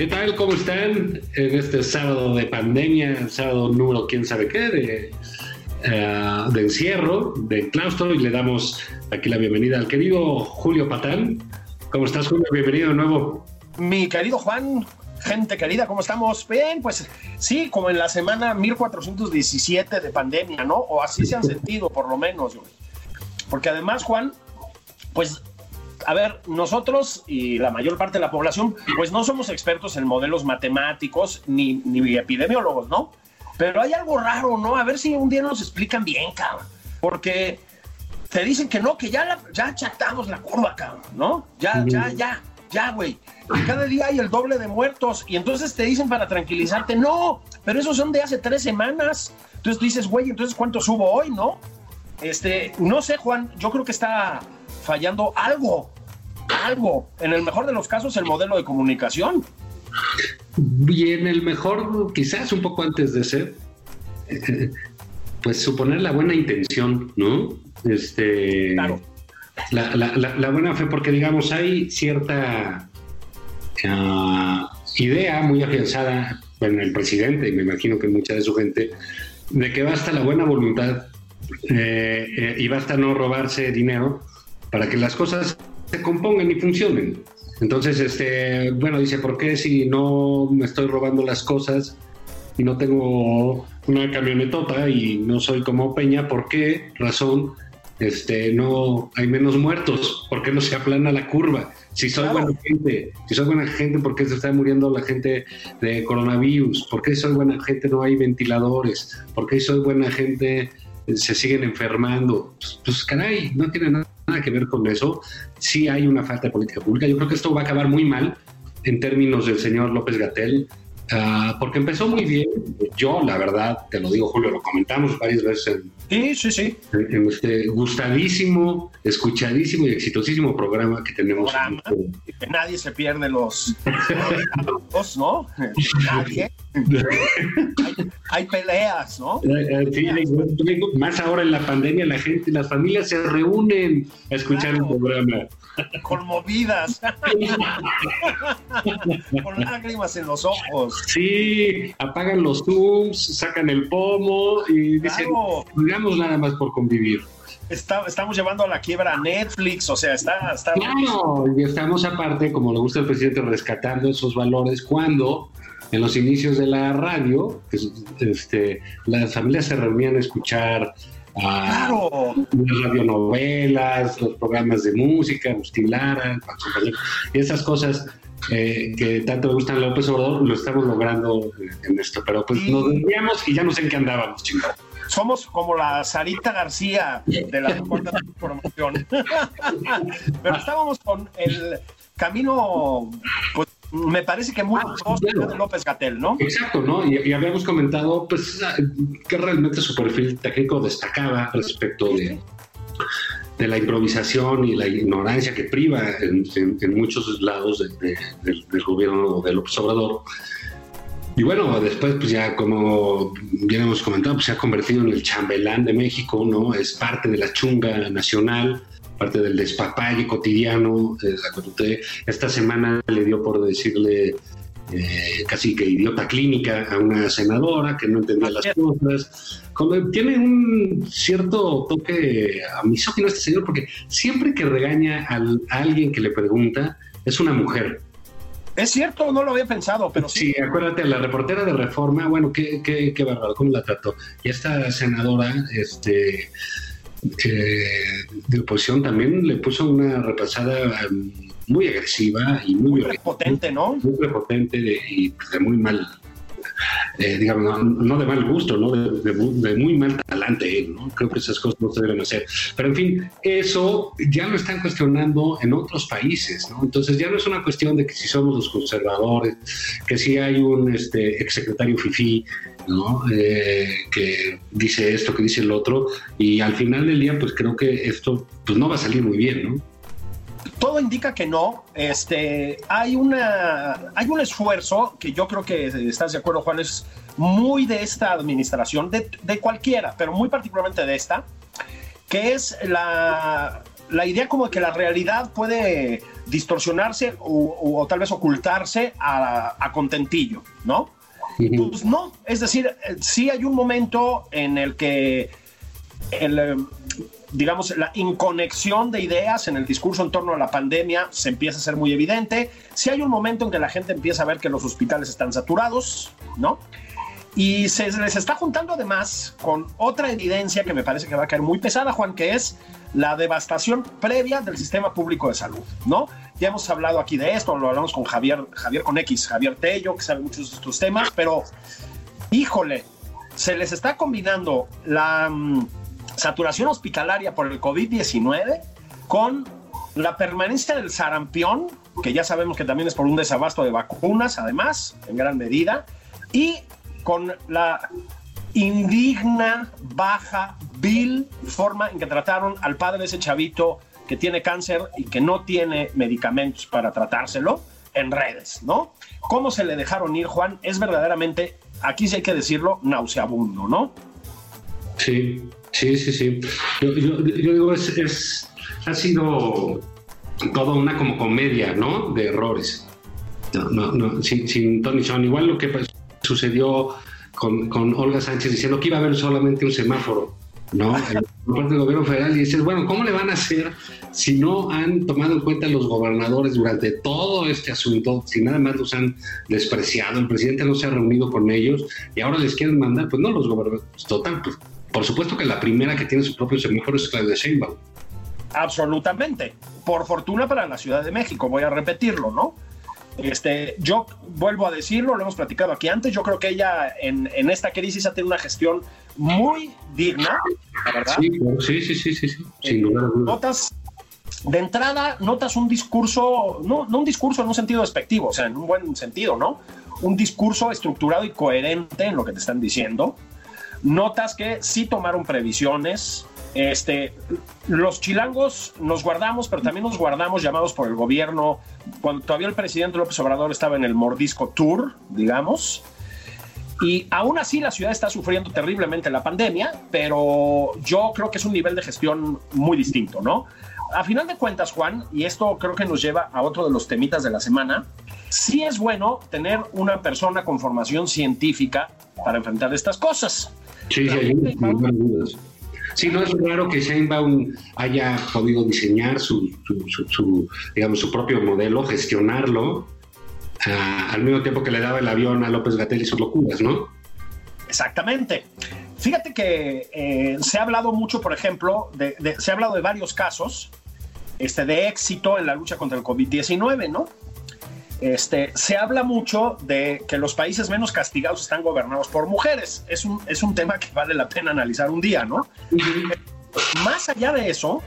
¿Qué tal? ¿Cómo están en este sábado de pandemia, sábado número quién sabe qué, de, eh, de encierro, de claustro? Y le damos aquí la bienvenida al querido Julio Patán. ¿Cómo estás, Julio? Bienvenido de nuevo. Mi querido Juan, gente querida, ¿cómo estamos? Bien, pues sí, como en la semana 1417 de pandemia, ¿no? O así se han sentido, por lo menos. Porque además, Juan, pues a ver, nosotros y la mayor parte de la población, pues no somos expertos en modelos matemáticos ni, ni epidemiólogos, ¿no? Pero hay algo raro, ¿no? A ver si un día nos explican bien, cabrón. Porque te dicen que no, que ya, la- ya achatamos la curva, cabrón, ¿no? Ya, ya, ya, ya, güey. Y cada día hay el doble de muertos. Y entonces te dicen para tranquilizarte, no, pero esos son de hace tres semanas. Entonces tú dices, güey, entonces ¿cuántos hubo hoy, no? Este, no sé, Juan, yo creo que está fallando algo, algo. En el mejor de los casos, el modelo de comunicación. Y en el mejor, quizás un poco antes de ser, pues suponer la buena intención, ¿no? Este, Claro. la, la- la- la buena fe, porque digamos, hay cierta ah, idea muy afianzada en el presidente, y me imagino que mucha de su gente, de que basta la buena voluntad eh, eh, y basta no robarse dinero para que las cosas se compongan y funcionen. Entonces, este, bueno, dice, ¿por qué si no me estoy robando las cosas y no tengo una camionetota y no soy como Peña, ¿por qué razón este, no hay menos muertos? ¿Por qué no se aplana la curva? Si soy Claro. buena gente, si soy buena gente, ¿por qué se está muriendo la gente de coronavirus? ¿Por qué soy buena gente no hay ventiladores? ¿Por qué soy buena gente se siguen enfermando? Pues, pues, caray, no tiene nada que ver con eso. Sí hay una falta de política pública. Yo creo que esto va a acabar muy mal en términos del señor López Gatel, ah, porque empezó muy bien. Yo, la verdad, te lo digo, Julio, lo comentamos varias veces en, Sí, sí, sí. en- este gustadísimo, escuchadísimo y exitosísimo programa que tenemos. Programa. Que nadie se pierde los, los ¿no? Nadie. Hay, hay peleas, ¿no? Eh, eh, sí, más ahora en la pandemia, la gente, las familias se reúnen a escuchar Claro. el programa. Conmovidas. Con lágrimas en los ojos. Sí, apagan los Zooms, sacan el pomo y dicen, Claro. digamos nada más por convivir. Está- estamos llevando a la quiebra a Netflix, o sea, está, está Claro, y estamos aparte, como le gusta al presidente, rescatando esos valores cuando en los inicios de la radio, este, las familias se reunían a escuchar a claro. las radionovelas, los programas de música, Agustín Lara, y esas cosas eh, que tanto le gustan a López Obrador, lo estamos logrando eh, en esto. Pero pues nos desviamos y ya no sé en qué andábamos, chingado. Somos como la Sarita García de la cuarta promoción. Pero estábamos con el camino, pues me parece que muy Ah, claro. López Gatel, ¿no? Exacto, ¿no? Y, y habíamos comentado, pues, que realmente su perfil técnico destacaba respecto de, de la improvisación y la ignorancia que priva en, en- en muchos lados de- de- del, del gobierno de López Obrador. Y bueno, después, pues ya como bien hemos comentado, pues se ha convertido en el chambelán de México, ¿no? Es parte de la chunga nacional, parte del despapalle cotidiano. 4T. Esta semana le dio por decirle eh, casi que idiota clínica a una senadora que no entendía las cosas. Como tiene un cierto toque a misógino este señor, porque siempre que regaña al- a alguien que le pregunta, es una mujer. Es cierto, no lo había pensado, pero sí. Sí, acuérdate, la reportera de Reforma, bueno, qué, qué, qué bárbaro, cómo la trató. Y esta senadora, este, de oposición también le puso una repasada um, muy agresiva y muy, muy potente, ¿no? Muy prepotente y de muy mal eh, digamos, no, de mal gusto, ¿no? De, muy mal talante ¿no? Creo que esas cosas no se deben hacer. Pero en fin, eso ya lo están cuestionando en otros países, ¿no? Entonces ya no es una cuestión de que si somos los conservadores, que si hay un este, exsecretario FIFI, ¿no? Eh, que dice esto, que dice el otro, y al final del día, pues creo que esto pues no va a salir muy bien, ¿no? Todo indica que no. Este, hay, una, hay un esfuerzo que yo creo que estás de acuerdo, Juan, es muy de esta administración, de, cualquiera, pero muy particularmente de esta, que es la, la idea como de que la realidad puede distorsionarse o, tal vez ocultarse a, contentillo, ¿no? Pues no, es decir, sí hay un momento en el que el, digamos, la inconexión de ideas en el discurso en torno a la pandemia se empieza a ser muy evidente. Si hay un momento en que la gente empieza a ver que los hospitales están saturados, ¿no? Y se les está juntando además con otra evidencia que me parece que va a caer muy pesada, Juan, que es la devastación previa del sistema público de salud, ¿no? Ya hemos hablado aquí de esto, lo hablamos con Javier, Javier con X, Javier Tello, que sabe muchos de estos temas, pero híjole, se les está combinando la mm, saturación hospitalaria por el COVID-19 con la permanencia del sarampión, que ya sabemos que también es por un desabasto de vacunas, además, en gran medida, y con la indigna, baja, vil forma en que trataron al padre de ese chavito que tiene cáncer y que no tiene medicamentos para tratárselo en redes, ¿no? ¿Cómo se le dejaron ir, Juan? Es verdaderamente, aquí sí hay que decirlo, nauseabundo, ¿no? Sí, Sí, sí, sí. Yo, digo, es, ha sido toda una como comedia, ¿no? De errores. No, no, sin, sin Tony Son. Igual lo que sucedió con, con, Olga Sánchez diciendo que iba a haber solamente un semáforo, ¿no? Por parte del gobierno federal. Y dices, bueno, ¿cómo le van a hacer si no han tomado en cuenta los gobernadores durante todo este asunto? Si nada más los han despreciado, el presidente no se ha reunido con ellos y ahora les quieren mandar, pues no los gobernadores. Total, pues por supuesto que la primera que tiene su propio semáforo es Claudia Sheinbaum. Absolutamente. Por fortuna para la Ciudad de México, voy a repetirlo, ¿no? Este, yo vuelvo a decirlo, lo hemos platicado aquí antes, yo creo que ella en, esta crisis ha tenido una gestión muy digna, ¿verdad? Sí, sí, sí, sí, sí, sin duda Notas, de entrada, notas un discurso, no, no un discurso en un sentido despectivo, o sea, en un buen sentido, ¿no? Un discurso estructurado y coherente en lo que te están diciendo notas que sí tomaron previsiones. Este, los chilangos nos guardamos, pero también nos guardamos llamados por el gobierno cuando todavía el presidente López Obrador estaba en el Mordisco Tour, digamos. Y aún así la ciudad está sufriendo terriblemente la pandemia, pero yo creo que es un nivel de gestión muy distinto, ¿no? A final de cuentas, Juan, y esto creo que nos lleva a otro de los temitas de la semana, sí es bueno tener una persona con formación científica para enfrentar estas cosas. Sí, sí, dudas. Sí, no es raro que Sheinbaum haya podido diseñar su, digamos, su propio modelo, gestionarlo, ah, al mismo tiempo que le daba el avión a López Gatel y sus locuras, ¿no? Exactamente. Fíjate que eh, se ha hablado mucho, por ejemplo, se ha hablado de varios casos este, de éxito en la lucha contra el COVID-19, ¿no? Este, se habla mucho de que los países menos castigados están gobernados por mujeres. Es un, es un tema que vale la pena analizar un día, ¿no? Más allá de eso,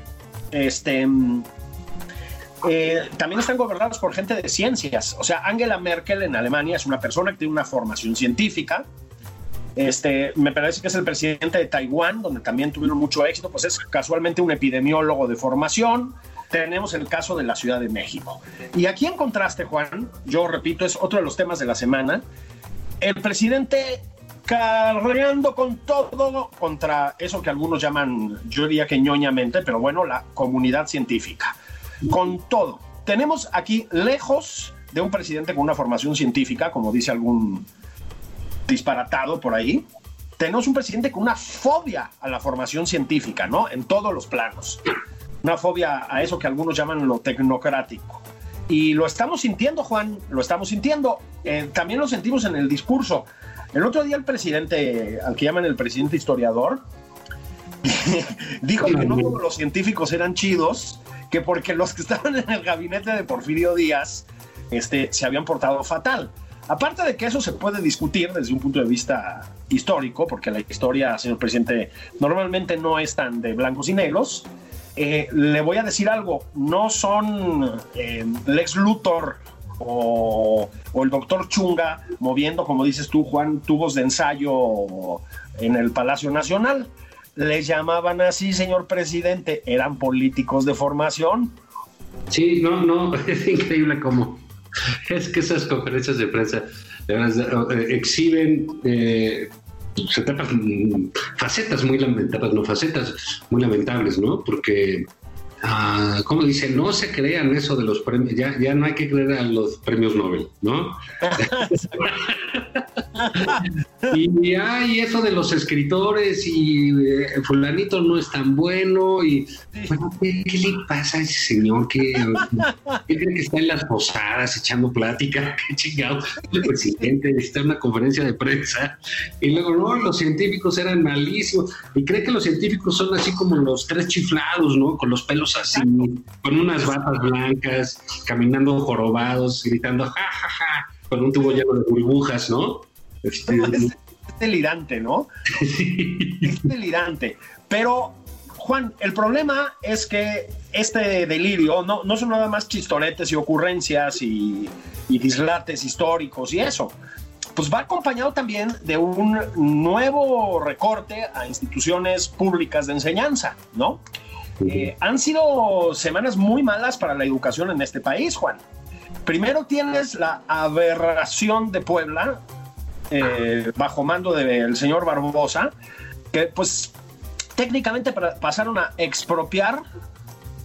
este, eh, también están gobernados por gente de ciencias. O sea, Angela Merkel en Alemania es una persona que tiene una formación científica. Este, me parece que es el presidente de Taiwán, donde también tuvieron mucho éxito, pues es casualmente un epidemiólogo de formación tenemos el caso de la Ciudad de México. Y aquí en contraste, Juan, yo repito, es otro de los temas de la semana, el presidente carreando con todo contra eso que algunos llaman, yo diría que ñoñamente, pero bueno, la comunidad científica. Con todo. Tenemos aquí lejos de un presidente con una formación científica, como dice algún disparatado por ahí, tenemos un presidente con una fobia a la formación científica, ¿no? En todos los planos una fobia a eso que algunos llaman lo tecnocrático. Y lo estamos sintiendo, Juan, lo estamos sintiendo. Eh, también lo sentimos en el discurso. El otro día el presidente, al que llaman el presidente historiador, dijo que no todos los científicos eran chidos, que porque los que estaban en el gabinete de Porfirio Díaz este, se habían portado fatal. Aparte de que eso se puede discutir desde un punto de vista histórico, porque la historia, señor presidente, normalmente no es tan de blancos y negros, eh, le voy a decir algo, no son eh, Lex Luthor o, el doctor Chunga moviendo, como dices tú, Juan, tubos de ensayo en el Palacio Nacional. Les llamaban así, señor presidente, eran políticos de formación. Sí, no, no, es increíble cómo es que esas conferencias de prensa eh, exhiben eh, facetas muy lamentables, no facetas muy lamentables, ¿no? Porque Ah, ¿cómo dice? No se crean eso de los premios, ya, ya no hay que creer a los premios Nobel, ¿no? y hay eso de los escritores y eh, fulanito no es tan bueno y ¿qué, le pasa a ese señor que, cree que está en las posadas echando plática? ¿Qué chingado? El presidente está en una conferencia de prensa y luego, no, los científicos eran malísimos y cree que los científicos son así como los tres chiflados, ¿no? Con los pelos así, con unas batas blancas, caminando jorobados, gritando ja, con un tubo lleno de burbujas, ¿no? Este, es, delirante, ¿no? Es delirante. Pero, Juan, el problema es que este delirio no, no son nada más chistoretes y ocurrencias y, y dislates históricos y eso pues va acompañado también de un nuevo recorte a instituciones públicas de enseñanza, ¿no? Eh, han sido semanas muy malas para la educación en este país, Juan. Primero tienes la aberración de Puebla, eh, bajo mando del señor Barbosa, que pues técnicamente pasaron a expropiar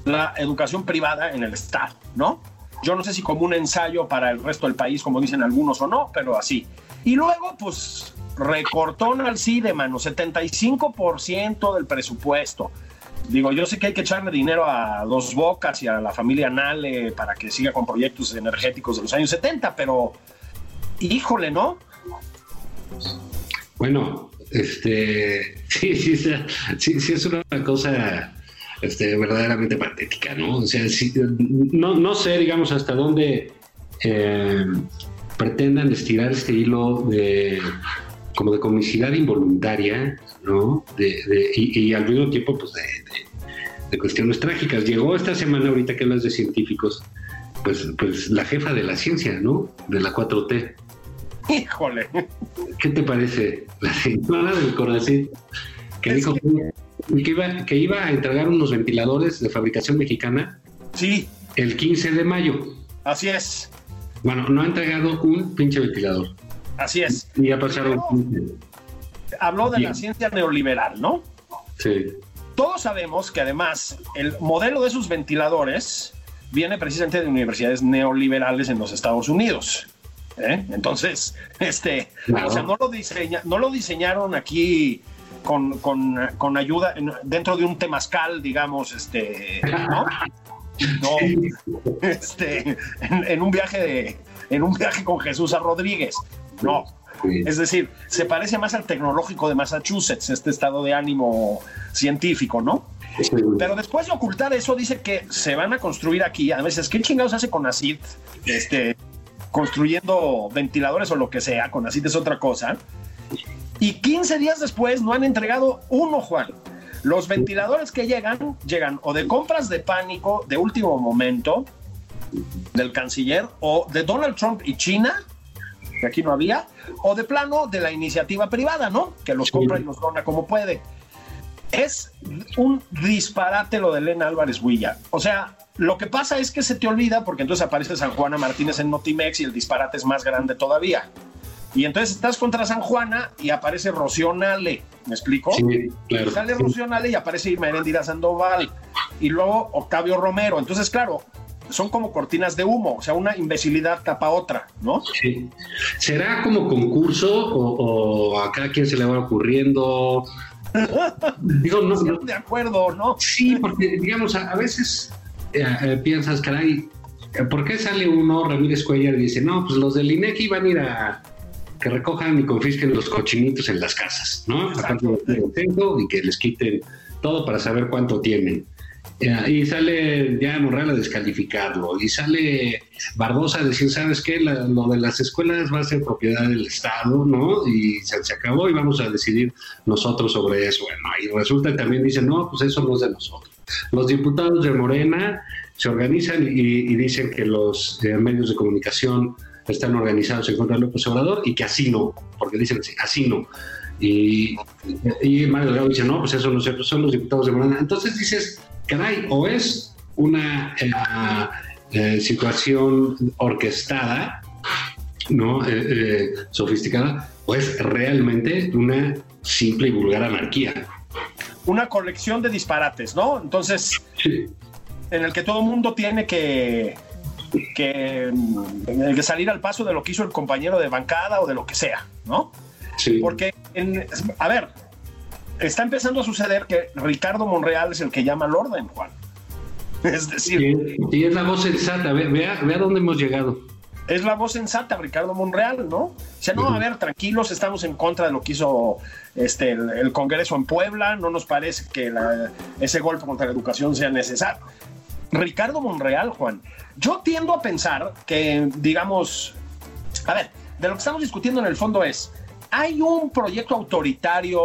la educación privada en el Estado, ¿no? Yo no sé si como un ensayo para el resto del país, como dicen algunos o no, pero así. Y luego, pues, recortó al sí de mano 75% del presupuesto. Digo, yo sé que hay que echarle dinero a Dos Bocas y a la familia Nale para que siga con proyectos energéticos de los años 70, pero híjole, ¿no? Bueno, este, sí, sí, sí, sí es una cosa este, verdaderamente patética, ¿no? O sea, no, no sé, digamos, hasta dónde eh, pretendan estirar este hilo de como de comicidad involuntaria, ¿no? De, y, al mismo tiempo, pues, de, cuestiones trágicas. Llegó esta semana, ahorita que hablas de científicos, pues, pues la jefa de la ciencia, ¿no? De la 4T. Híjole. ¿Qué te parece? La señora del corazón que dijo que... iba, que iba a entregar unos ventiladores de fabricación mexicana. Sí. El 15 de mayo. Así es. Bueno, no ha entregado un pinche ventilador. Así es. Y ya pasaron. Habló de la ciencia neoliberal, ¿no? Sí. Todos sabemos que además el modelo de esos ventiladores viene precisamente de universidades neoliberales en los Estados Unidos. ¿eh? Entonces, este, o sea, no lo, diseña, no lo diseñaron aquí con, con, con, ayuda dentro de un temazcal, digamos, este, ¿no? No, este, en, en, un viaje de, en un viaje con Jesús a Rodríguez. No. Es decir, se parece más al tecnológico de Massachusetts, este estado de ánimo científico, ¿no? Pero después de ocultar eso, dice que se van a construir aquí. Además, es ¿qué chingados hace con ACID? Este, construyendo ventiladores o lo que sea, con ACID es otra cosa. Y 15 días después no han entregado uno, Juan. Los ventiladores que llegan, llegan o de compras de pánico de último momento del canciller o de Donald Trump y China que aquí no había, o de plano de la iniciativa privada, ¿no? Que los compra y los dona como puede. Es un disparate lo de Elena Álvarez Huilla. O sea, lo que pasa es que se te olvida porque entonces aparece San Juana Martínez en Notimex y el disparate es más grande todavía. Y entonces estás contra San Juana y aparece Rocío Nale, ¿me explico? Sí, claro. Y sale Rocío Nale y aparece Irma Sandoval. Y luego Octavio Romero. Entonces, claro, son como cortinas de humo, o sea, una imbecilidad tapa otra, ¿no? Sí. ¿Será como concurso o, a cada quien se le va ocurriendo? Digo, no, de acuerdo, ¿no? Sí, porque digamos, a, veces eh, eh, piensas, caray, ¿por qué sale uno, Ramírez Cuellar, y dice, no, pues los del INEC iban a ir a que recojan y confisquen los cochinitos en las casas, ¿no? y que les quiten todo para saber cuánto tienen. Y sale ya Monreal a descalificarlo, y sale Barbosa a decir, ¿sabes qué? lo de las escuelas va a ser propiedad del Estado, ¿no? Y se, acabó y vamos a decidir nosotros sobre eso. Bueno, y resulta que también dicen, no, pues eso no es de nosotros. Los diputados de Morena se organizan y, dicen que los eh, medios de comunicación están organizados en contra de López Obrador y que así no, porque dicen así, así no. Y, y Mario Delgado dice, no, pues eso no sé, pues son los diputados de Morena. Entonces dices, caray, o es una eh, eh, situación orquestada, ¿no? Eh, sofisticada, o es realmente una simple y vulgar anarquía. Una colección de disparates, ¿no? Entonces, en el que todo el mundo tiene que, que, que, salir al paso de lo que hizo el compañero de bancada o de lo que sea, ¿no? Sí. Porque, a ver, está empezando a suceder que Ricardo Monreal es el que llama al orden, Juan. Es decir. Y, es la voz sensata, vea, vea dónde hemos llegado. Es la voz sensata, Ricardo Monreal, ¿no? O sea, no, a ver, tranquilos, estamos en contra de lo que hizo este, el, Congreso en Puebla, no nos parece que ese golpe contra la educación sea necesario. Ricardo Monreal, Juan, yo tiendo a pensar que, digamos, a ver, de lo que estamos discutiendo en el fondo es, hay un proyecto autoritario,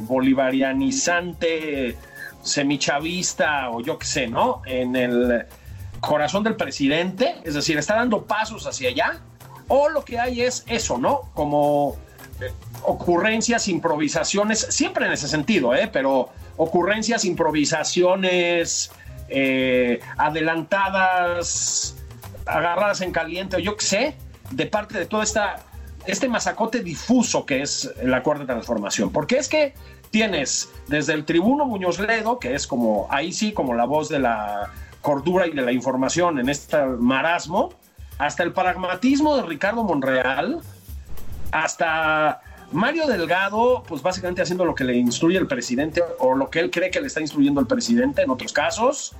bolivarianizante, semichavista o yo qué sé, ¿no? En el corazón del presidente, es decir, está dando pasos hacia allá, o lo que hay es eso, ¿no? Como eh, ocurrencias, improvisaciones, siempre en ese sentido, ¿eh? Pero ocurrencias, improvisaciones eh, adelantadas, agarradas en caliente, o yo qué sé, de parte de toda esta este masacote difuso que es la cuarta transformación. Porque es que tienes desde el tribuno Muñoz Ledo, que es como ahí sí, como la voz de la cordura y de la información en este marasmo, hasta el pragmatismo de Ricardo Monreal, hasta Mario Delgado, pues básicamente haciendo lo que le instruye el presidente o lo que él cree que le está instruyendo el presidente en otros casos.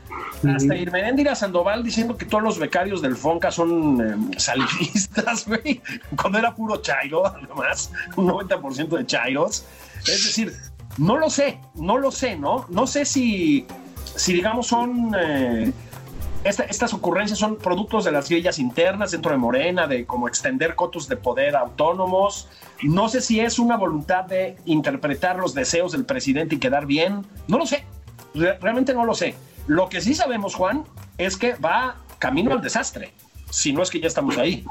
Hasta Irmenéndira Sandoval diciendo que todos los becarios del FONCA son eh, salifistas, güey. Cuando era puro chairo, además, un 90% de chairos. Es decir, no lo sé, no lo sé, ¿no? No sé si, si digamos, son... Eh, estas ocurrencias son productos de las guerrillas internas dentro de Morena, de cómo extender cotos de poder autónomos. No sé si es una voluntad de interpretar los deseos del presidente y quedar bien. No lo sé. realmente no lo sé. Lo que sí sabemos, Juan, es que va camino al desastre. Si no es que ya estamos ahí.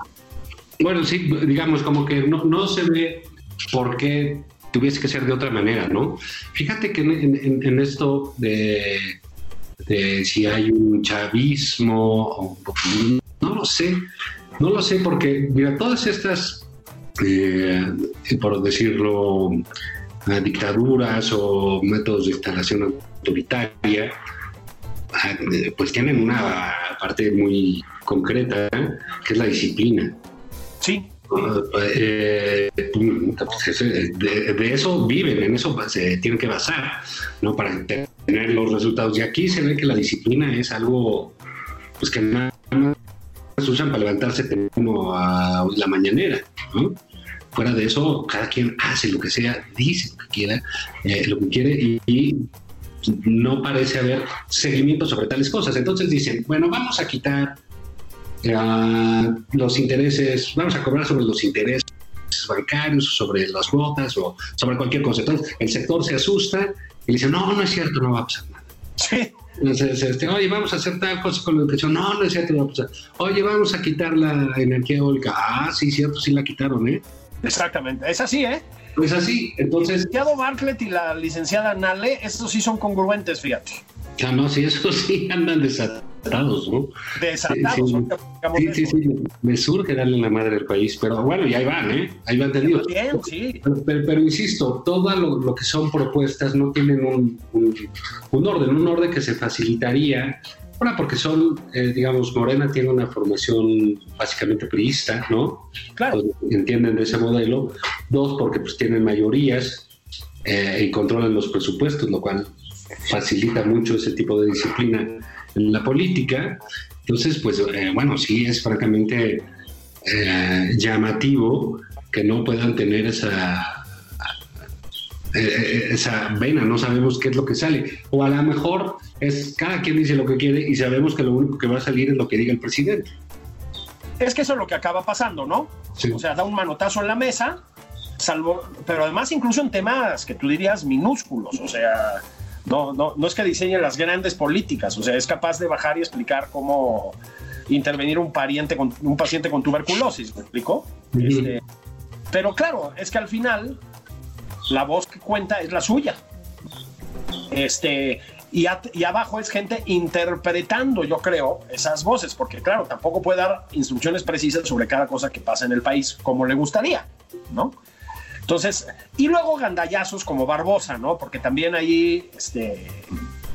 Bueno, sí, digamos, como que no, no se ve por qué tuviese que ser de otra manera, ¿no? Fíjate que en esto de de si hay un chavismo o no lo sé, no lo sé porque, mira, todas estas, eh, por decirlo, eh, dictaduras o métodos de instalación autoritaria, eh, pues tienen una parte muy concreta, que es la disciplina. Sí. Eh, de, eso viven, en eso se tienen que basar, ¿no? Para tener los resultados. Y aquí se ve que la disciplina es algo, pues que nada más usan para levantarse temprano a la mañanera, Fuera de eso, cada quien hace lo que sea, dice lo que quiera, eh, lo que quiere y, no parece haber seguimiento sobre tales cosas. Entonces dicen, bueno, vamos a quitar los intereses, vamos a cobrar sobre los intereses bancarios, sobre las cuotas o sobre cualquier cosa. Entonces, el sector se asusta y dice, no, no es cierto, no va a pasar nada. Sí. Entonces, este, oye, vamos a hacer tal cosa con la educación. No, no es cierto, no va a pasar. Oye, vamos a quitar la energía eólica. Ah, sí, cierto, sí la quitaron, ¿eh? Exactamente, es así, ¿eh? Pues así, entonces... El licenciado Bartlett y la licenciada Nale, estos sí son congruentes, fíjate. Ya no, sí, eso sí andan desatados ¿no? Desatados. Sí, sí, sí, me surge darle la madre al país, pero bueno, y ahí van, ¿eh? Ahí van tenidos. Bien, sí. Pero, insisto, todo lo, que son propuestas no tienen un, un, orden, un orden que se facilitaría una, porque son, eh, digamos, Morena tiene una formación básicamente priista, ¿no? Claro. entienden de ese modelo. Dos, porque pues tienen mayorías eh, y controlan los presupuestos, lo cual facilita mucho ese tipo de disciplina en la política Entonces, pues eh, bueno, sí es francamente eh, llamativo que no puedan tener esa, eh, esa vena, no sabemos qué es lo que sale. O a lo mejor es cada quien dice lo que quiere y sabemos que lo único que va a salir es lo que diga el presidente. Es que eso es lo que acaba pasando, ¿no? O sea, da un manotazo en la mesa, salvo, pero además incluso en temas que tú dirías minúsculos, o sea, no, no, no es que diseñe las grandes políticas, o sea, es capaz de bajar y explicar cómo intervenir un pariente con un paciente con tuberculosis, ¿me explico? Este, pero claro, es que al final la voz que cuenta es la suya. Este, y, y, abajo es gente interpretando, yo creo, esas voces, porque claro, tampoco puede dar instrucciones precisas sobre cada cosa que pasa en el país como le gustaría, ¿no? Entonces, y luego gandallazos como Barbosa, ¿no? Porque también ahí este,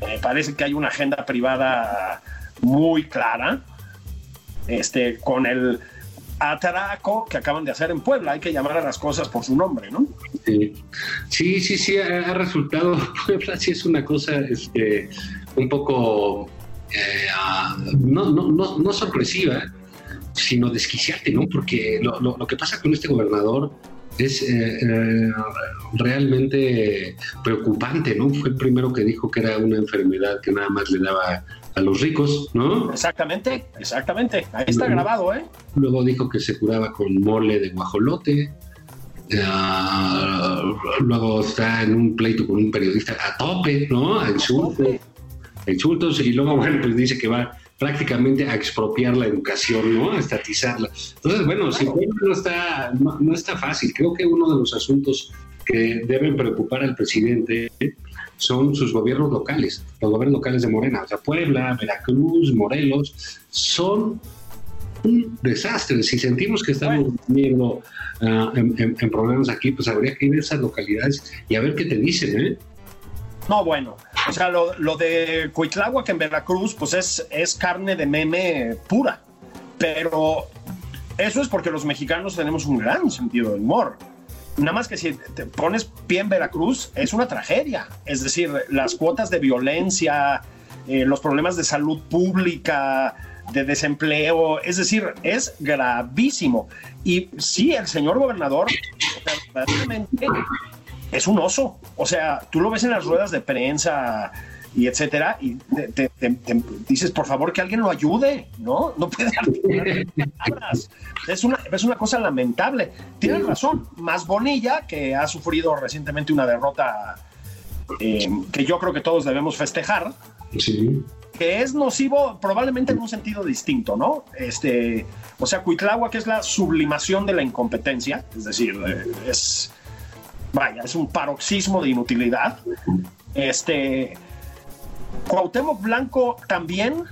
me parece que hay una agenda privada muy clara, este, con el atraco que acaban de hacer en Puebla. Hay que llamar a las cosas por su nombre, ¿no? Sí, sí, sí, ha, resultado. Puebla sí es una cosa este, un poco eh, ah, no, no, no, no, sorpresiva, sino desquiciante, ¿no? Porque lo, lo, lo que pasa con este gobernador es eh, eh, realmente preocupante, ¿no? Fue el primero que dijo que era una enfermedad que nada más le daba a los ricos, ¿no? Exactamente, exactamente. Ahí está grabado, ¿eh? Luego dijo que se curaba con mole de guajolote. Ah, luego está en un pleito con un periodista a tope, ¿no? A insultos. A insultos. Y luego, bueno, pues dice que va prácticamente a expropiar la educación, ¿no? A estatizarla. Entonces, bueno, si no está, no, está fácil. Creo que uno de los asuntos que deben preocupar al presidente son sus gobiernos locales, los gobiernos locales de Morena, o sea, Puebla, Veracruz, Morelos, son un desastre. Si sentimos que estamos viendo ah, en, problemas aquí, pues habría que ir a esas localidades y a ver qué te dicen, ¿eh? No, bueno, o sea, lo, de Cuitláhuac en Veracruz, pues es, es carne de meme pura. Pero eso es porque los mexicanos tenemos un gran sentido del humor. Nada más que si te pones pie en Veracruz, es una tragedia. Es decir, las cuotas de violencia, eh, los problemas de salud pública, de desempleo, es decir, es gravísimo. Y sí, el señor gobernador, realmente es un oso. O sea, tú lo ves en las ruedas de prensa y etcétera, y te, dices, por favor, que alguien lo ayude, ¿no? No puede es una, es una cosa lamentable. Tienes razón, más Bonilla, que ha sufrido recientemente una derrota eh, que yo creo que todos debemos festejar. Que es nocivo probablemente en un sentido distinto, ¿no? Este, o sea, Cuitlagua, que es la sublimación de la incompetencia, es decir, eh, es, vaya, es un paroxismo de inutilidad. Este, Cuauhtémoc Blanco también,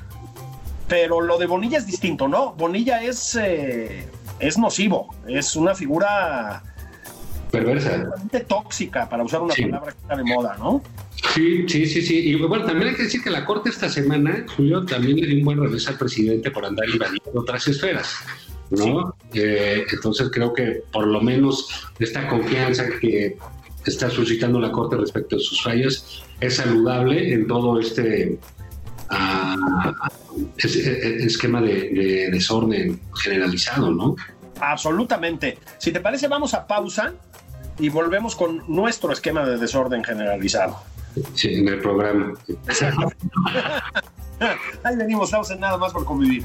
pero lo de Bonilla es distinto, ¿no? Bonilla es, eh, es nocivo, es una figura perversa, tóxica, para usar una palabra que está de moda, ¿no? Sí, sí, sí, sí. Y bueno, también hay que decir que la Corte esta semana, Julio, también le dio un buen revés al presidente por andar invadiendo otras esferas. ¿no? Eh, entonces creo que por lo menos esta confianza que está suscitando la Corte respecto a sus fallas es saludable en todo este uh, esquema de, desorden generalizado, ¿no? Absolutamente. Si te parece, vamos a pausa y volvemos con nuestro esquema de desorden generalizado. Sí, en el programa. Ahí venimos, estamos en nada más por convivir.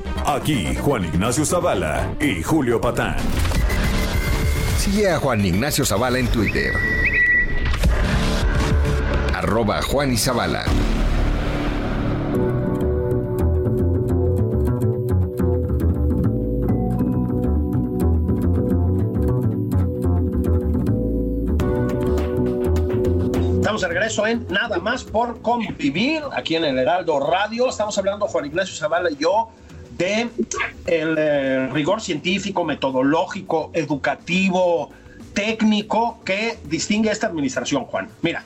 Aquí Juan Ignacio Zavala y Julio Patán. Sigue a Juan Ignacio Zavala en Twitter. Arroba Juan y Zavala. regreso en Nada más por convivir aquí en el Heraldo Radio. Estamos hablando Juan Ignacio Zavala y yo de el eh, rigor científico, metodológico, educativo, técnico que distingue esta administración, Juan. Mira,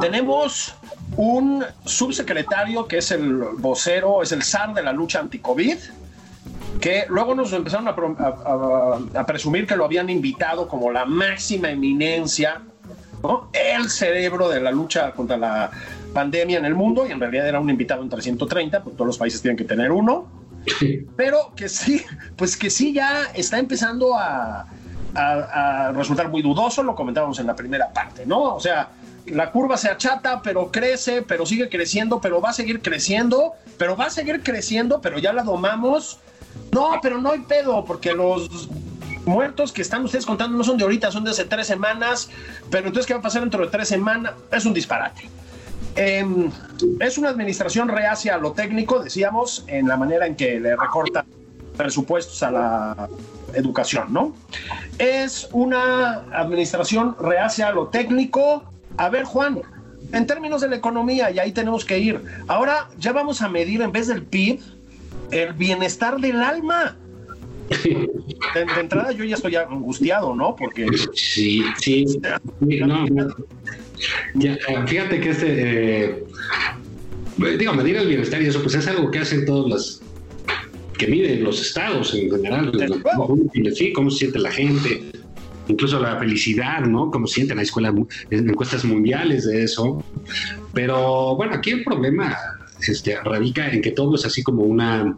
tenemos un subsecretario que es el vocero, es el zar de la lucha anti-COVID, que luego nos empezaron a, presumir que lo habían invitado como la máxima eminencia, el cerebro de la lucha contra la pandemia en el mundo, y en realidad era un invitado en 330, porque todos los países tienen que tener uno, pero que sí, pues que sí ya está empezando a, a resultar muy dudoso, lo comentábamos en la primera parte, ¿no? O sea, la curva se achata, pero crece, pero sigue creciendo, pero va a seguir creciendo, pero va a seguir creciendo, pero ya la domamos. No, pero no hay pedo, porque los muertos que están ustedes contando no son de ahorita, son de hace tres semanas, pero entonces, ¿qué va a pasar dentro de tres semanas? Es un disparate. Em, es una administración reacia a lo técnico, decíamos, en la manera en que le recorta presupuestos a la educación, ¿no? Es una administración reacia a lo técnico, a ver, Juan, en términos de la economía, y ahí tenemos que ir. Ahora ya vamos a medir en vez del PIB el bienestar del alma. De, entrada yo ya estoy angustiado, ¿no? Porque... Sí, sí. No, fíjate que este... Eh, digo, medir el bienestar y eso, pues es algo que hacen todos los que miden los estados en general. Sí, cómo se siente la gente, incluso la felicidad, ¿no? Como sienten, hay escuelas, encuestas mundiales de eso. Pero bueno, aquí el problema este, radica en que todo es así como una...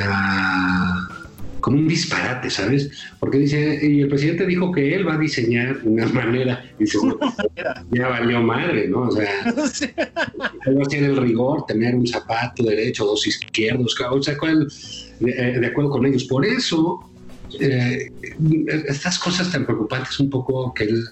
Ah, como un disparate, ¿sabes? Porque dice, y el presidente dijo que él va a diseñar una manera, dice, ya valió madre, ¿no? O sea, a tener el rigor, tener un zapato derecho, dos izquierdos, o sea, ¿cuál, de, de acuerdo con ellos. Por eso eh, estas cosas tan preocupantes un poco que él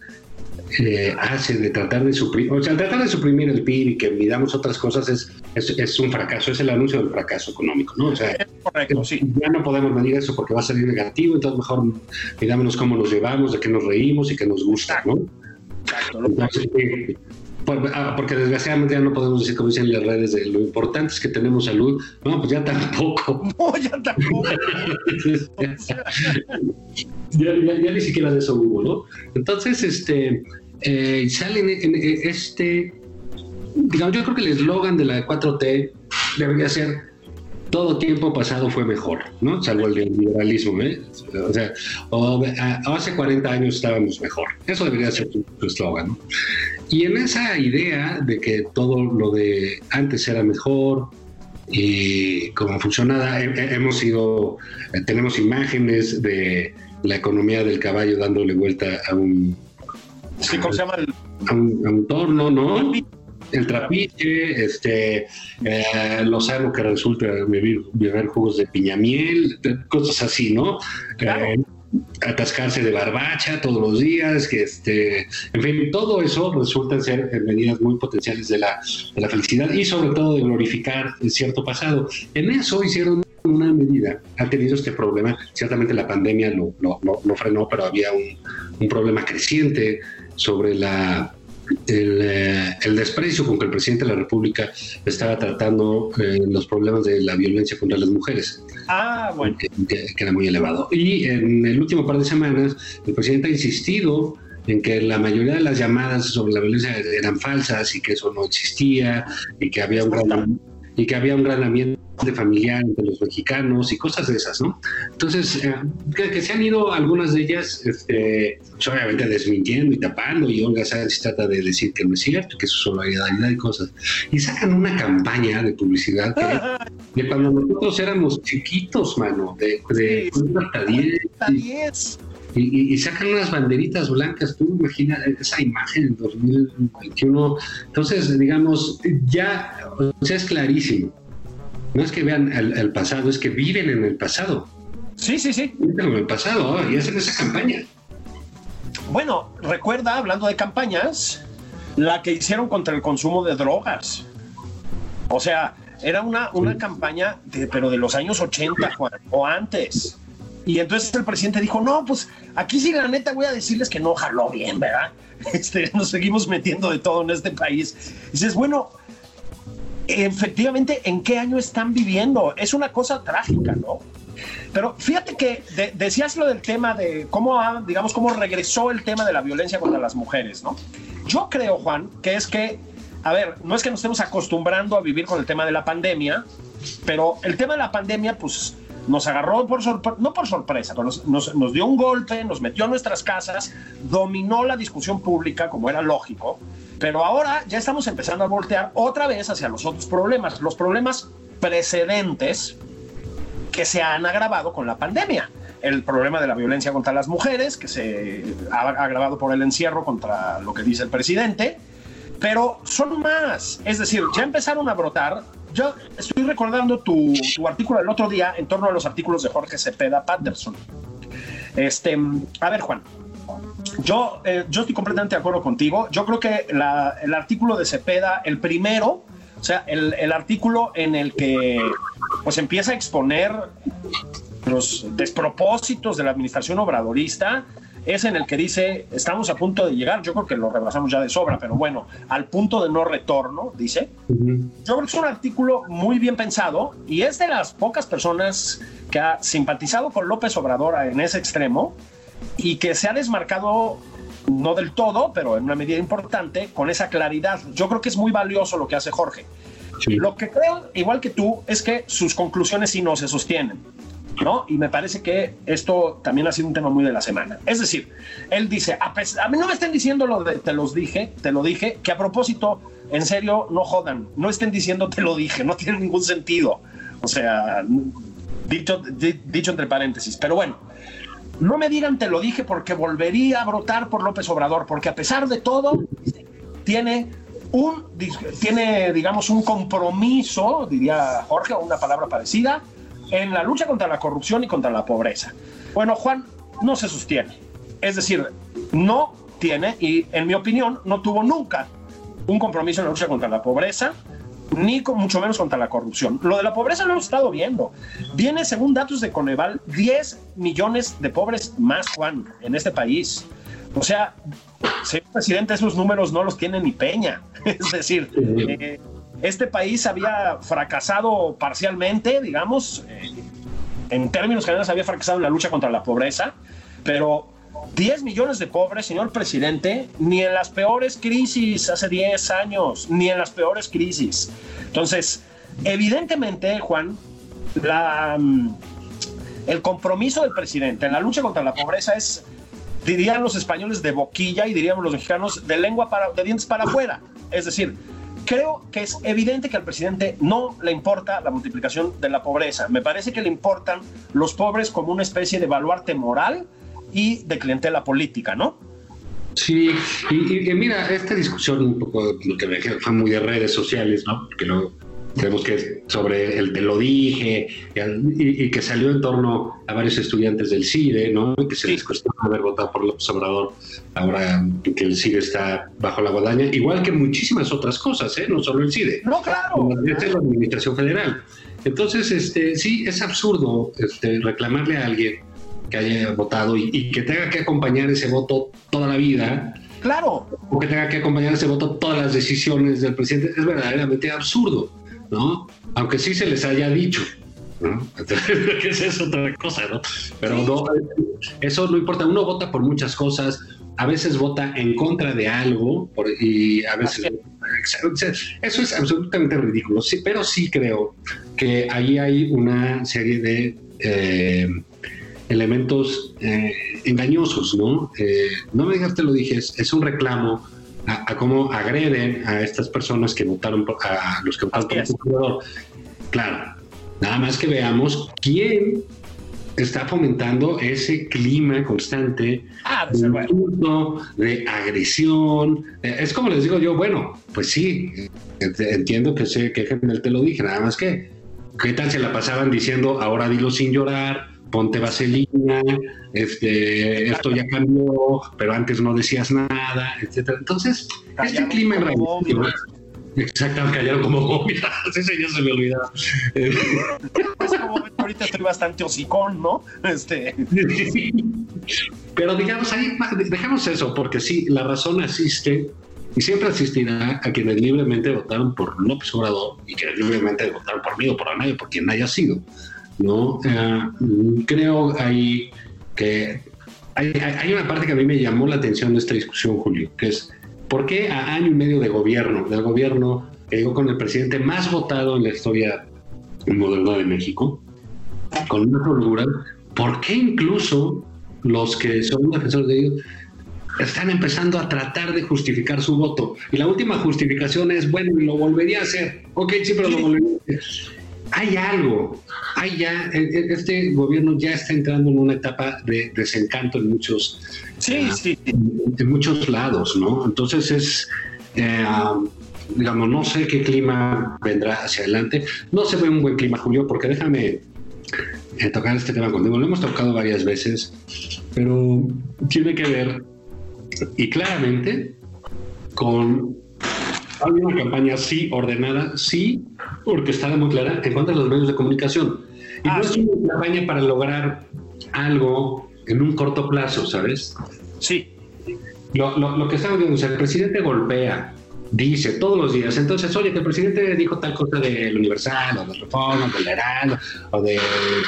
eh, hace de tratar de suprimir, o sea, tratar de suprimir el PIB y que midamos otras cosas es, es, un fracaso, es el anuncio del fracaso económico, ¿no? O sea, ya no podemos medir eso porque va a salir negativo, entonces mejor midámonos cómo nos llevamos, de qué nos reímos y qué nos gusta, ¿no? Exacto. Ah, porque desgraciadamente ya no podemos decir, como dicen las redes, de lo importante es que tenemos salud. No, pues ya tampoco. No, ya tampoco. ya, ni siquiera de eso hubo, ¿no? Entonces, este, eh, en, este, digamos, yo creo que el eslogan de la 4T debería ser todo tiempo pasado fue mejor, ¿no? Salvo el liberalismo, ¿eh? O sea, hace 40 años estábamos mejor. Eso debería ser tu eslogan, ¿no? Y en esa idea de que todo lo de antes era mejor y como funcionaba, hemos sido, eh, tenemos imágenes de la economía del caballo dándole vuelta a un... ¿cómo se llama? A un, a un torno, ¿no? El trapiche, este, eh, lo sano que resulta beber, jugos de piñamiel, cosas así, ¿no? Eh, atascarse de barbacha todos los días, que este, en fin, todo eso resulta ser medidas muy potenciales de la, de la felicidad y sobre todo de glorificar cierto pasado. En eso hicieron una medida, ha tenido este problema, ciertamente la pandemia lo, lo, frenó, pero había un, un problema creciente sobre la eh, el, desprecio con que el presidente de la República estaba tratando eh, los problemas de la violencia contra las mujeres. Ah, bueno. Que, era muy elevado. Y en el último par de semanas, el presidente ha insistido en que la mayoría de las llamadas sobre la violencia eran falsas y que eso no existía y que había un gran, y que había un gran ambiente familiar entre los mexicanos y cosas de esas, ¿no? Entonces, eh, que, se han ido algunas de ellas, este, pues, obviamente desmintiendo y tapando, y Olga Sánchez trata de decir que no es cierto, que es solidaridad y cosas. Y sacan una campaña de publicidad de cuando nosotros éramos chiquitos, mano, de, de hasta 10. Y, y, sacan unas banderitas blancas, tú imaginas esa imagen en 2021. Entonces, digamos, ya o sea, es clarísimo no es que vean el, pasado, es que viven en el pasado. Sí, sí, sí. Viven en el pasado y hacen esa campaña. Bueno, recuerda, hablando de campañas, la que hicieron contra el consumo de drogas. O sea, era una, una campaña, de, pero de los años 80, Juan, o antes. Y entonces el presidente dijo, no, pues aquí sí la neta voy a decirles que no jaló bien, ¿verdad? Este, nos seguimos metiendo de todo en este país. Y dices, bueno, efectivamente, ¿en qué año están viviendo? Es una cosa trágica, ¿no? Pero fíjate que decías lo del tema de cómo, digamos, cómo regresó el tema de la violencia contra las mujeres, ¿no? Yo creo, Juan, que es que, a ver, no es que nos estemos acostumbrando a vivir con el tema de la pandemia, pero el tema de la pandemia, pues nos agarró por sorpresa, no por sorpresa, pero nos, nos, dio un golpe, nos metió a nuestras casas, dominó la discusión pública, como era lógico, pero ahora ya estamos empezando a voltear otra vez hacia los otros problemas, los problemas precedentes que se han agravado con la pandemia. El problema de la violencia contra las mujeres, que se ha agravado por el encierro contra lo que dice el presidente, pero son más. Es decir, ya empezaron a brotar. Yo estoy recordando tu, artículo el otro día en torno a los artículos de Jorge Cepeda Patterson. Este, a ver, Juan, yo, eh, yo estoy completamente de acuerdo contigo. Yo creo que el artículo de Cepeda, el primero, o sea, el, el, artículo en el que pues empieza a exponer los despropósitos de la administración obradorista, es en el que dice, estamos a punto de llegar, yo creo que lo rebasamos ya de sobra, pero bueno, al punto de no retorno, dice. Yo creo que es un artículo muy bien pensado y es de las pocas personas que ha simpatizado con López Obrador en ese extremo y que se ha desmarcado no del todo, pero en una medida importante, con esa claridad. Yo creo que es muy valioso lo que hace Jorge. Lo que creo, igual que tú, es que sus conclusiones sí no se sostienen. ¿no? Y me parece que esto también ha sido un tema muy de la semana. Es decir, él dice, a, a, mí no me estén diciendo lo de te los dije, te lo dije, que a propósito, en serio, no jodan, no estén diciendo te lo dije, no tiene ningún sentido. O sea, dicho, dicho entre paréntesis. Pero bueno, no me digan te lo dije porque volvería a brotar por López Obrador, porque a pesar de todo, tiene un, tiene, digamos, un compromiso, diría Jorge, o una palabra parecida, en la lucha contra la corrupción y contra la pobreza. Bueno, Juan, no se sostiene. Es decir, no tiene, y en mi opinión, no tuvo nunca un compromiso en la lucha contra la pobreza, ni con, mucho menos contra la corrupción. Lo de la pobreza lo hemos estado viendo. Viene, según datos de Coneval, 10 millones de pobres más, Juan, en este país. O sea, señor presidente, esos números no los tiene ni Peña. Es decir, eh, este país había fracasado parcialmente, digamos, eh, en términos generales había fracasado en la lucha contra la pobreza, pero 10 millones de pobres, señor presidente, ni en las peores crisis hace 10 años, ni en las peores crisis. Entonces, evidentemente, Juan, mm, el compromiso del presidente en la lucha contra la pobreza es, dirían los españoles, de boquilla y diríamos los mexicanos, de lengua para, de dientes para afuera. Es decir, creo que es evidente que al presidente no le importa la multiplicación de la pobreza. Me parece que le importan los pobres como una especie de baluarte moral y de clientela política, ¿no? Sí, y, mira, esta discusión un poco lo que me fue muy de redes sociales, ¿no? Porque no, Creemos que sobre el te lo dije y, que salió en torno a varios estudiantes del CIDE, ¿no? que se les cuestionó haber votado por López Obrador ahora que el CIDE está bajo la guadaña, igual que muchísimas otras cosas, ¿eh? no solo el CIDE. No, claro. Es la Administración Federal. Entonces, este, sí, es absurdo este, reclamarle a alguien que haya votado y, y que tenga que acompañar ese voto toda la vida. Claro. O que tenga que acompañar ese voto todas las decisiones del presidente. Es verdaderamente absurdo. ¿no? Aunque sí se les haya dicho, ¿no? que esa es otra cosa, ¿no? Pero no, eso no importa, uno vota por muchas cosas, a veces vota en contra de algo y a veces... Eso es absolutamente ridículo, sí, pero sí creo que ahí hay una serie de eh, elementos eh, engañosos, ¿no? Eh, no me digas, te lo dije, es un reclamo a, cómo agreden a estas personas que votaron por, a los que votaron por el jugador. Claro, nada más que veamos quién está fomentando ese clima constante ah, de, de agresión. Eh, es como les digo yo, bueno, pues sí, entiendo que se quejen del te lo dije, nada más que, ¿qué tal se la pasaban diciendo ahora dilo sin llorar? Ponte vaselina, este, esto ya cambió, pero antes no decías nada, etcétera. Entonces, este clima Exactamente, cayeron como momias. Ese ya se me olvidaba. Es como ven, ahorita estoy bastante hocicón, ¿no? Este, Pero digamos, ahí dejemos eso, porque sí, la razón asiste y siempre asistirá a quienes libremente votaron por López Obrador y quienes libremente votaron por mí o por nadie, por quien haya sido. ¿No? Eh, creo ahí que hay, hay, una parte que a mí me llamó la atención de esta discusión, Julio, que es ¿por qué a año y medio de gobierno, del gobierno que llegó con el presidente más votado en la historia moderna de México, con una holgura, ¿por qué incluso los que son defensores de ellos están empezando a tratar de justificar su voto. Y la última justificación es, bueno, lo volvería a hacer. Ok, sí, pero lo volvería a hacer. Hay algo, hay ya, e, e, este gobierno ya está entrando en una etapa de desencanto en muchos, sí, uh, sí. En, muchos lados, ¿no? Entonces es, eh, digamos, no sé qué clima vendrá hacia adelante. No se ve un buen clima, Julio, porque déjame eh, tocar este tema contigo. Lo hemos tocado varias veces, pero tiene que ver y claramente con hay una campaña sí ordenada, sí orquestada muy clara en contra de los medios de comunicación. Y no es una campaña para lograr algo en un corto plazo, ¿sabes? Sí. Lo, lo, lo que estamos viendo es el presidente golpea, dice todos los días. Entonces, oye, que el presidente dijo tal cosa del Universal, o de Reforma, del Heraldo, o de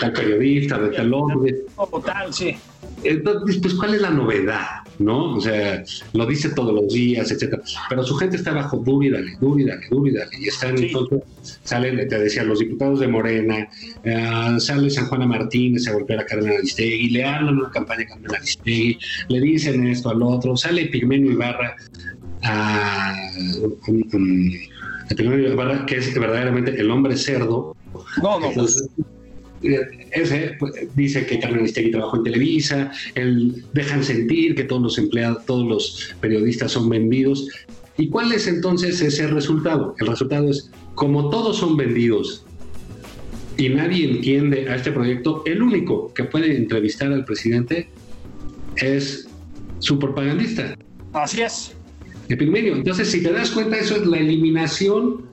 tal periodista, de tal hombre. O tal, sí. Entonces, pues, ¿cuál es la novedad? ¿No? O sea, lo dice todos los días, etcétera. Pero su gente está bajo duro y dale, duro y dale, duro y dale. Y están Sí. entonces, salen, te decía, los diputados de Morena, eh, sale San Juana Martínez a golpear a Carmen Aristegui, le hablan una campaña a Carmen Aristegui, le dicen esto al otro, sale Pigmenio Ibarra a, Pigmenio Ibarra, que es verdaderamente el hombre cerdo, No, no. entonces, ese pues, dice que Carmen Aristegui trabajó en Televisa, él, dejan sentir que todos los empleados, todos los periodistas son vendidos. ¿Y cuál es entonces ese resultado? El resultado es, como todos son vendidos y nadie entiende a este proyecto, el único que puede entrevistar al presidente es su propagandista, Así es. Epigmenio. Entonces, si te das cuenta, eso es la eliminación,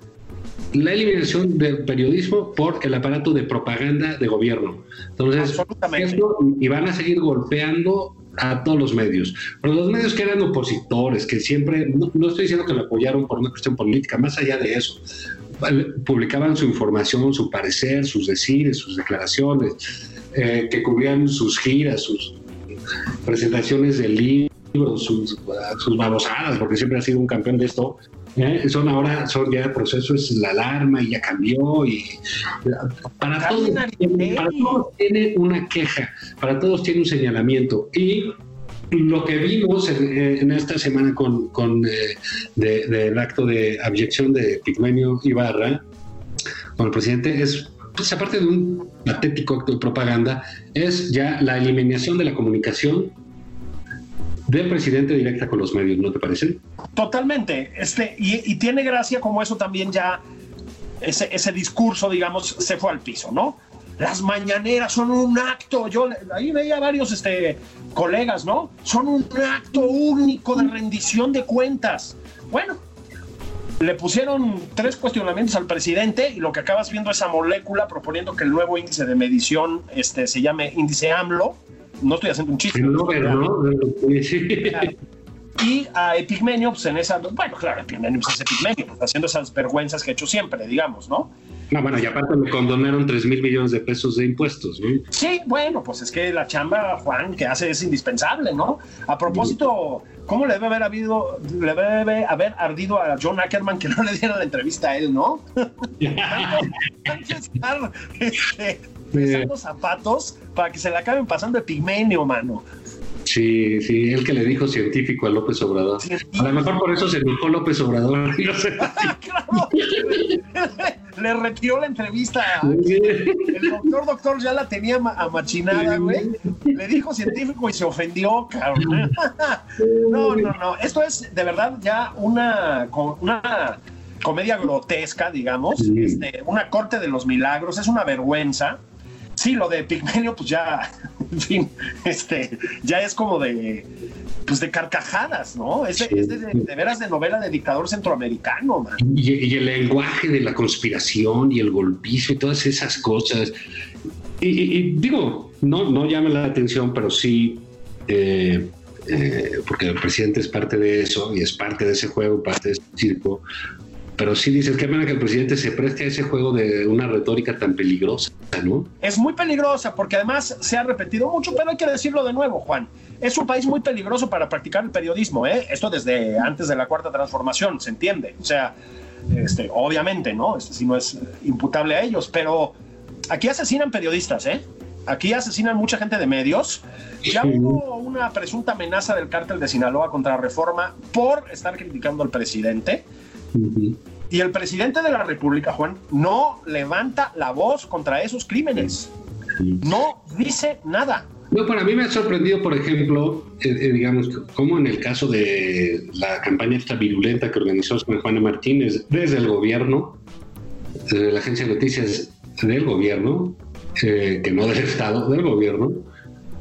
la eliminación del periodismo por el aparato de propaganda de gobierno. Entonces, esto, y van a seguir golpeando a todos los medios. Pero los medios que eran opositores, que siempre, no, no estoy diciendo que lo apoyaron por una cuestión política, más allá de eso, publicaban su información, su parecer, sus decires, sus declaraciones, eh, que cubrían sus giras, sus presentaciones de libros, sus, sus babosadas, porque siempre ha sido un campeón de esto. ¿Eh? Son ahora, son ya procesos, la alarma y ya cambió y para todos, para todos tiene una queja, para todos tiene un señalamiento y lo que vimos en, en esta semana con, con eh, de, del acto de abyección de Pigmenio Ibarra con el presidente es pues aparte de un patético acto de propaganda, es ya la eliminación de la comunicación del presidente directa con los medios, ¿no te parece? Totalmente. Este, y, y tiene gracia como eso también ya, ese, ese discurso, digamos, se fue al piso, ¿no? Las mañaneras son un acto, yo ahí veía varios este, colegas, ¿no? Son un acto único de rendición de cuentas. Bueno, le pusieron tres cuestionamientos al presidente y lo que acabas viendo es esa molécula proponiendo que el nuevo índice de medición este, se llame índice AMLO. No estoy haciendo un chiste. No, pero no. Y a Epigmenio, pues en esa, bueno, claro, Epigmenio pues es Epigmenio, pues, haciendo esas vergüenzas que ha hecho siempre, digamos, ¿no? No, bueno, y aparte le condonaron 3 mil millones de pesos de impuestos, ¿no? Sí, bueno, pues es que la chamba, Juan, que hace es indispensable, ¿no? A propósito, ¿cómo le debe haber habido, le debe haber ardido a John Ackerman que no le diera la entrevista a él, ¿no? Estar este, besando zapatos para que se le acaben pasando Epigmenio, mano. Sí, sí, el que le dijo científico a López Obrador. A lo mejor por eso se enojó López Obrador. No sé. claro. Le retiró la entrevista. El doctor, doctor ya la tenía ma- amachinada, güey. Le dijo científico y se ofendió, cabrón. No, no, no. Esto es de verdad ya una, co- una comedia grotesca, digamos. Sí. Este, una corte de los milagros. Es una vergüenza. Sí, lo de Pigmenio, pues ya, en fin, este, ya es como de, pues de carcajadas, ¿no? Es, de, de, veras de novela de dictador centroamericano, man. Y, el lenguaje de la conspiración y el golpizo y todas esas cosas. Y, digo, no, no llama la atención, pero sí, eh, eh, porque el presidente es parte de eso y es parte de ese juego, parte de ese circo, pero sí dices, qué pena que el presidente se preste a ese juego de una retórica tan peligrosa, ¿no? Es muy peligrosa porque además se ha repetido mucho, pero hay que decirlo de nuevo, Juan. Es un país muy peligroso para practicar el periodismo, ¿eh? Esto desde antes de la cuarta transformación, se entiende. O sea, este, obviamente, ¿no? Este sí no es imputable a ellos, pero aquí asesinan periodistas, ¿eh? Aquí asesinan mucha gente de medios. Ya hubo una presunta amenaza del cártel de Sinaloa contra la reforma por estar criticando al presidente. Y el presidente de la República, Juan, no levanta la voz contra esos crímenes. No dice nada. No, para mí me ha sorprendido, por ejemplo, eh, eh, digamos, como en el caso de la campaña esta virulenta que organizó con Juana Martínez desde el gobierno, desde la agencia de noticias del gobierno, eh, que no del Estado, del gobierno,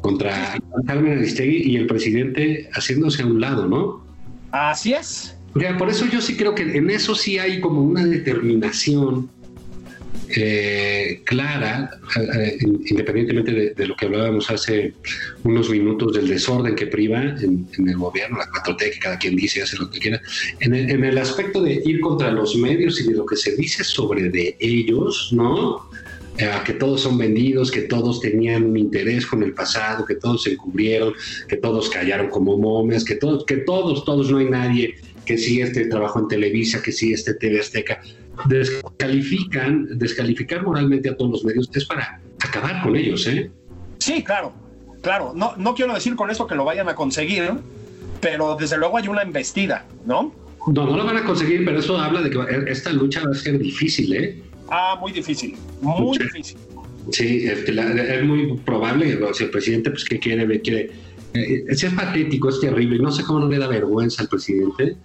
contra Carmen Aristegui y el presidente haciéndose a un lado, ¿no? Así es por eso yo sí creo que en eso sí hay como una determinación eh, clara, eh, eh, independientemente de, lo que hablábamos hace unos minutos del desorden que priva en, el gobierno, la 4T, que cada quien dice hace lo que quiera, en el, en el, aspecto de ir contra los medios y de lo que se dice sobre de ellos, ¿no? que todos son vendidos, que todos tenían un interés con el pasado, que todos se encubrieron, que todos callaron como momes, que todos, que todos, todos, no hay nadie que sí este trabajo en Televisa, que sí este TV Azteca, descalifican, descalificar moralmente a todos los medios es para acabar con ellos, ¿eh? Sí, claro, claro. No, no quiero decir con esto que lo vayan a conseguir, pero desde luego hay una embestida, ¿no? No, no lo van a conseguir, pero eso habla de que esta lucha va a ser difícil, ¿eh? Ah, muy difícil, muy difícil. Sí, este, es muy probable, o sea, el presidente, pues, que quiere, quiere, eh, es patético, es terrible, no sé cómo no le da vergüenza al presidente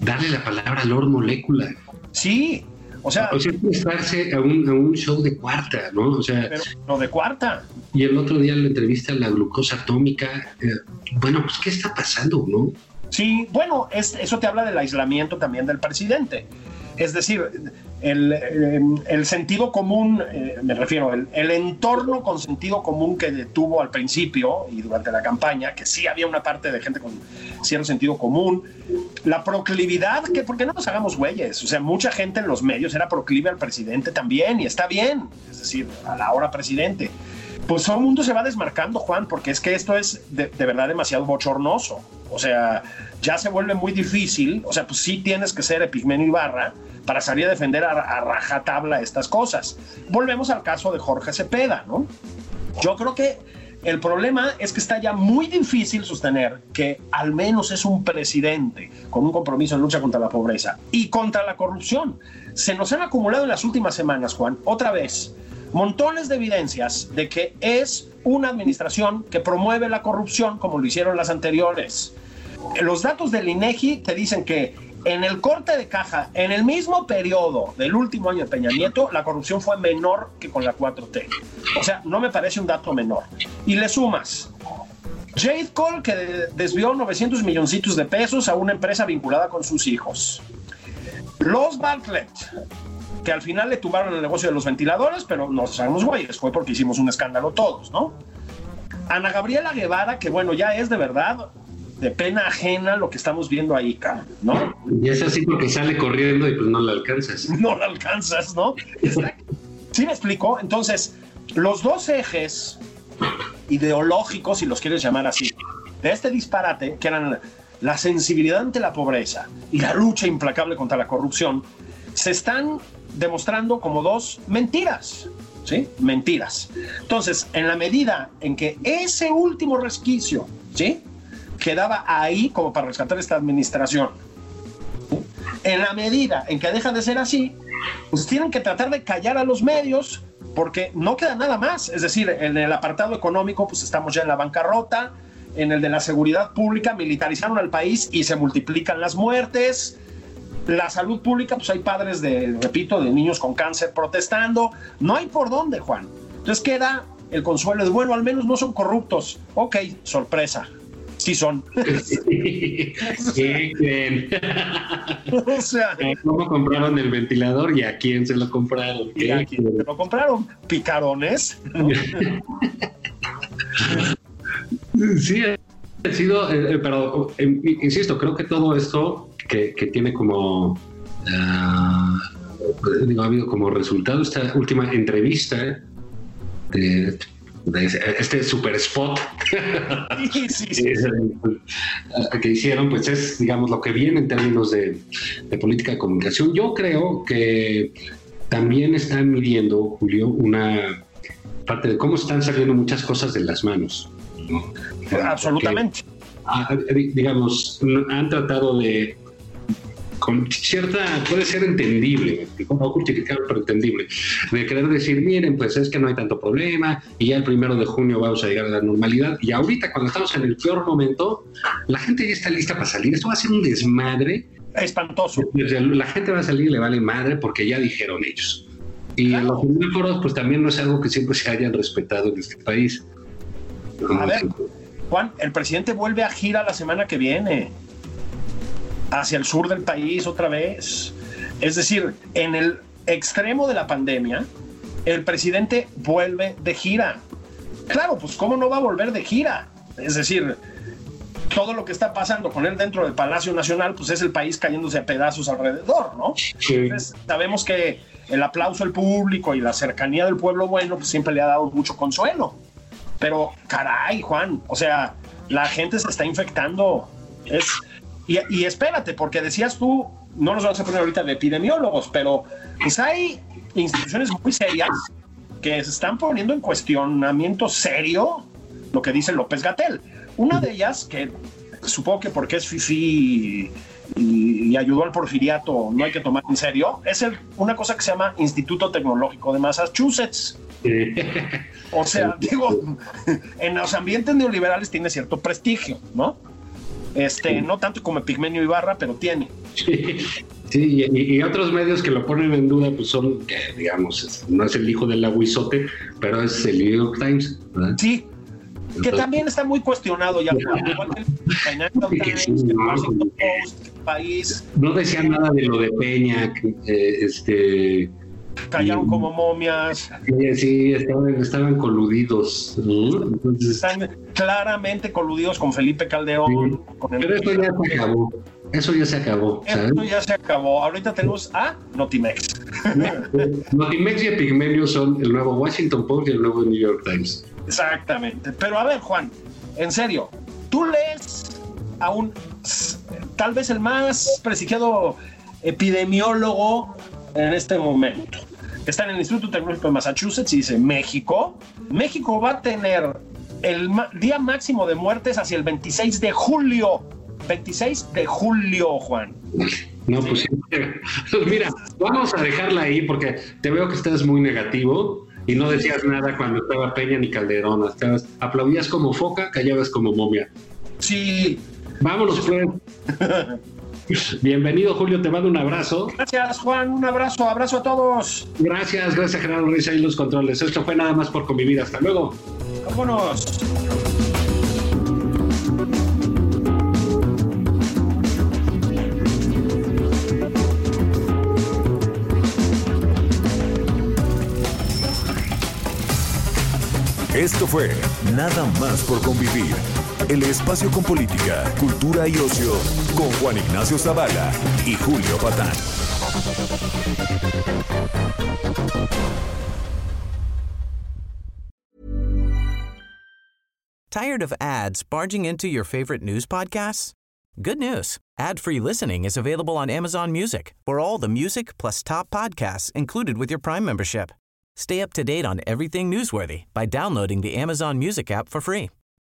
darle la palabra a Lord Molecula. Sí, o sea. O sea, estarse a un, a un show de cuarta, ¿no? O sea. Pero no de cuarta. Y el otro día la entrevista a la glucosa atómica. Eh, bueno, pues, ¿qué está pasando, no? Sí, bueno, es, eso te habla del aislamiento también del presidente. Es decir, el, el, sentido común, eh, me refiero, el, entorno con sentido común que tuvo al principio y durante la campaña, que sí había una parte de gente con cierto sentido común, la proclividad, que porque no nos hagamos güeyes, o sea, mucha gente en los medios era proclive al presidente también y está bien, es decir, a la hora presidente. Pues todo el mundo se va desmarcando, Juan, porque es que esto es de, de verdad demasiado bochornoso. O sea, ya se vuelve muy difícil. O sea, pues sí tienes que ser Epigmenio Ibarra para salir a defender a, a rajatabla estas cosas. Volvemos al caso de Jorge Cepeda, ¿no? Yo creo que el problema es que está ya muy difícil sostener que al menos es un presidente con un compromiso en lucha contra la pobreza y contra la corrupción. Se nos han acumulado en las últimas semanas, Juan, otra vez, montones de evidencias de que es una administración que promueve la corrupción como lo hicieron las anteriores. Los datos del INEGI te dicen que en el corte de caja, en el mismo periodo del último año de Peña Nieto, la corrupción fue menor que con la 4T. O sea, no me parece un dato menor. Y le sumas Jade Cole, que desvió 900 milloncitos de pesos a una empresa vinculada con sus hijos. Los Bartlett, que al final le tumbaron el negocio de los ventiladores, pero no sabemos güeyes, fue porque hicimos un escándalo todos, ¿no? Ana Gabriela Guevara, que bueno, ya es de verdad de pena ajena lo que estamos viendo ahí, ¿no? Y es así porque sale corriendo y pues no la alcanzas. No la alcanzas, ¿no? ¿Sí me explico? Entonces, los dos ejes ideológicos, si los quieres llamar así, de este disparate, que eran la sensibilidad ante la pobreza y la lucha implacable contra la corrupción, se están demostrando como dos mentiras. ¿Sí? Mentiras. Entonces, en la medida en que ese último resquicio, ¿sí? Quedaba ahí como para rescatar esta administración. En la medida en que deja de ser así, pues tienen que tratar de callar a los medios porque no queda nada más. Es decir, en el apartado económico, pues estamos ya en la bancarrota, en el de la seguridad pública, militarizaron al país y se multiplican las muertes. La salud pública, pues hay padres de, repito, de niños con cáncer protestando. No hay por dónde, Juan. Entonces queda el consuelo de, bueno, al menos no son corruptos. Ok, sorpresa Sí son. ¿Qué creen? o sea, ¿Cómo compraron el ventilador y a quién se lo compraron? y ¿Qué aquí creen? te lo compraron picarones. Sí, ha sido, eh, eh, pero eh, insisto, creo que todo esto que, que tiene como, ah, digo, ha habido como resultado esta última entrevista de este super spot Sí, sí, sí. que hicieron, pues es, digamos, lo que viene en términos de, de política de comunicación. Yo creo que también están midiendo, Julio, una parte de cómo están saliendo muchas cosas de las manos. ¿no? Absolutamente. ah, di- digamos, han tratado de, con cierta, puede ser entendible, no justificable, pero entendible, de querer decir, miren, pues es que no hay tanto problema y ya el primero de junio vamos a llegar a la normalidad. Y ahorita, cuando estamos en el peor momento, la gente ya está lista para salir. Esto va a ser un desmadre. Espantoso. El- La gente va a salir y le vale madre porque ya dijeron ellos. Y en los semáforos, pues también no es algo que siempre se hayan respetado en este país. A ver, Juan, el presidente vuelve a gira la semana que viene hacia el sur del país otra vez. Es decir, en el extremo de la pandemia, el presidente vuelve de gira. Claro, pues ¿cómo no va a volver de gira? Es decir, todo lo que está pasando con él dentro del Palacio Nacional, pues es el país cayéndose a pedazos alrededor, ¿no? Sí. Entonces, sabemos que el aplauso del público y la cercanía del pueblo bueno, pues siempre le ha dado mucho consuelo. Pero, caray, Juan, o sea, la gente se está infectando. Es, y, y espérate, porque decías tú, no nos vamos a poner ahorita de epidemiólogos, pero pues hay instituciones muy serias que se están poniendo en cuestionamiento serio lo que dice López Gatel. Una de ellas, que supongo que porque es FIFI y, y ayudó al porfiriato, no hay que tomar en serio, es el- una cosa que se llama Instituto Tecnológico de Massachusetts. O sea, digo, en los ambientes neoliberales tiene cierto prestigio, ¿no? Este, no tanto como Pigmenio Ibarra, pero tiene. Sí, sí, y, y otros medios que lo ponen en duda, pues son, que digamos, no es el hijo del aguizote, pero es el New York Times. ¿verdad? Sí, que Entonces- también está muy cuestionado ya, No decían nada de lo de Peña, que, eh, este, callaron como momias, sí, sí, estaban, estaban coludidos, ¿no? Entonces, están claramente coludidos con Felipe Calderón, con el- pero eso ya se acabó, eso ya se acabó, ¿sabes? Esto ya se acabó. Ahorita tenemos a Notimex. Notimex y Epigmenio son el nuevo Washington Post y el nuevo New York Times. Exactamente. Pero a ver, Juan, en serio, tú lees a un tal vez el más prestigiado epidemiólogo en este momento. Está en el Instituto Tecnológico de Massachusetts y dice, México, México va a tener el día máximo de muertes hacia el 26 de julio. 26 de julio, Juan. No, pues sí. Pues mira, vamos a dejarla ahí porque te veo que estás muy negativo y no decías nada cuando estaba Peña ni Calderón. Estabas, aplaudías como foca, callabas como momia. Sí, Vámonos, pues. Bienvenido, Julio. Te mando un abrazo. gracias, Juan. Un abrazo, abrazo a todos. Gracias, gracias, Gerardo Ruiz, ahí los controles. Esto fue nada más por convivir. Hasta luego. Vámonos. Esto fue Nada más por convivir. El espacio con política, cultura y ocio con Juan Ignacio Zavala y Julio Patán. Tired of ads barging into your favorite news podcasts? Good news. Ad-free listening is available on Amazon Music for all the music plus top podcasts included with your Prime membership. Stay up to date on everything newsworthy by downloading the Amazon Music app for free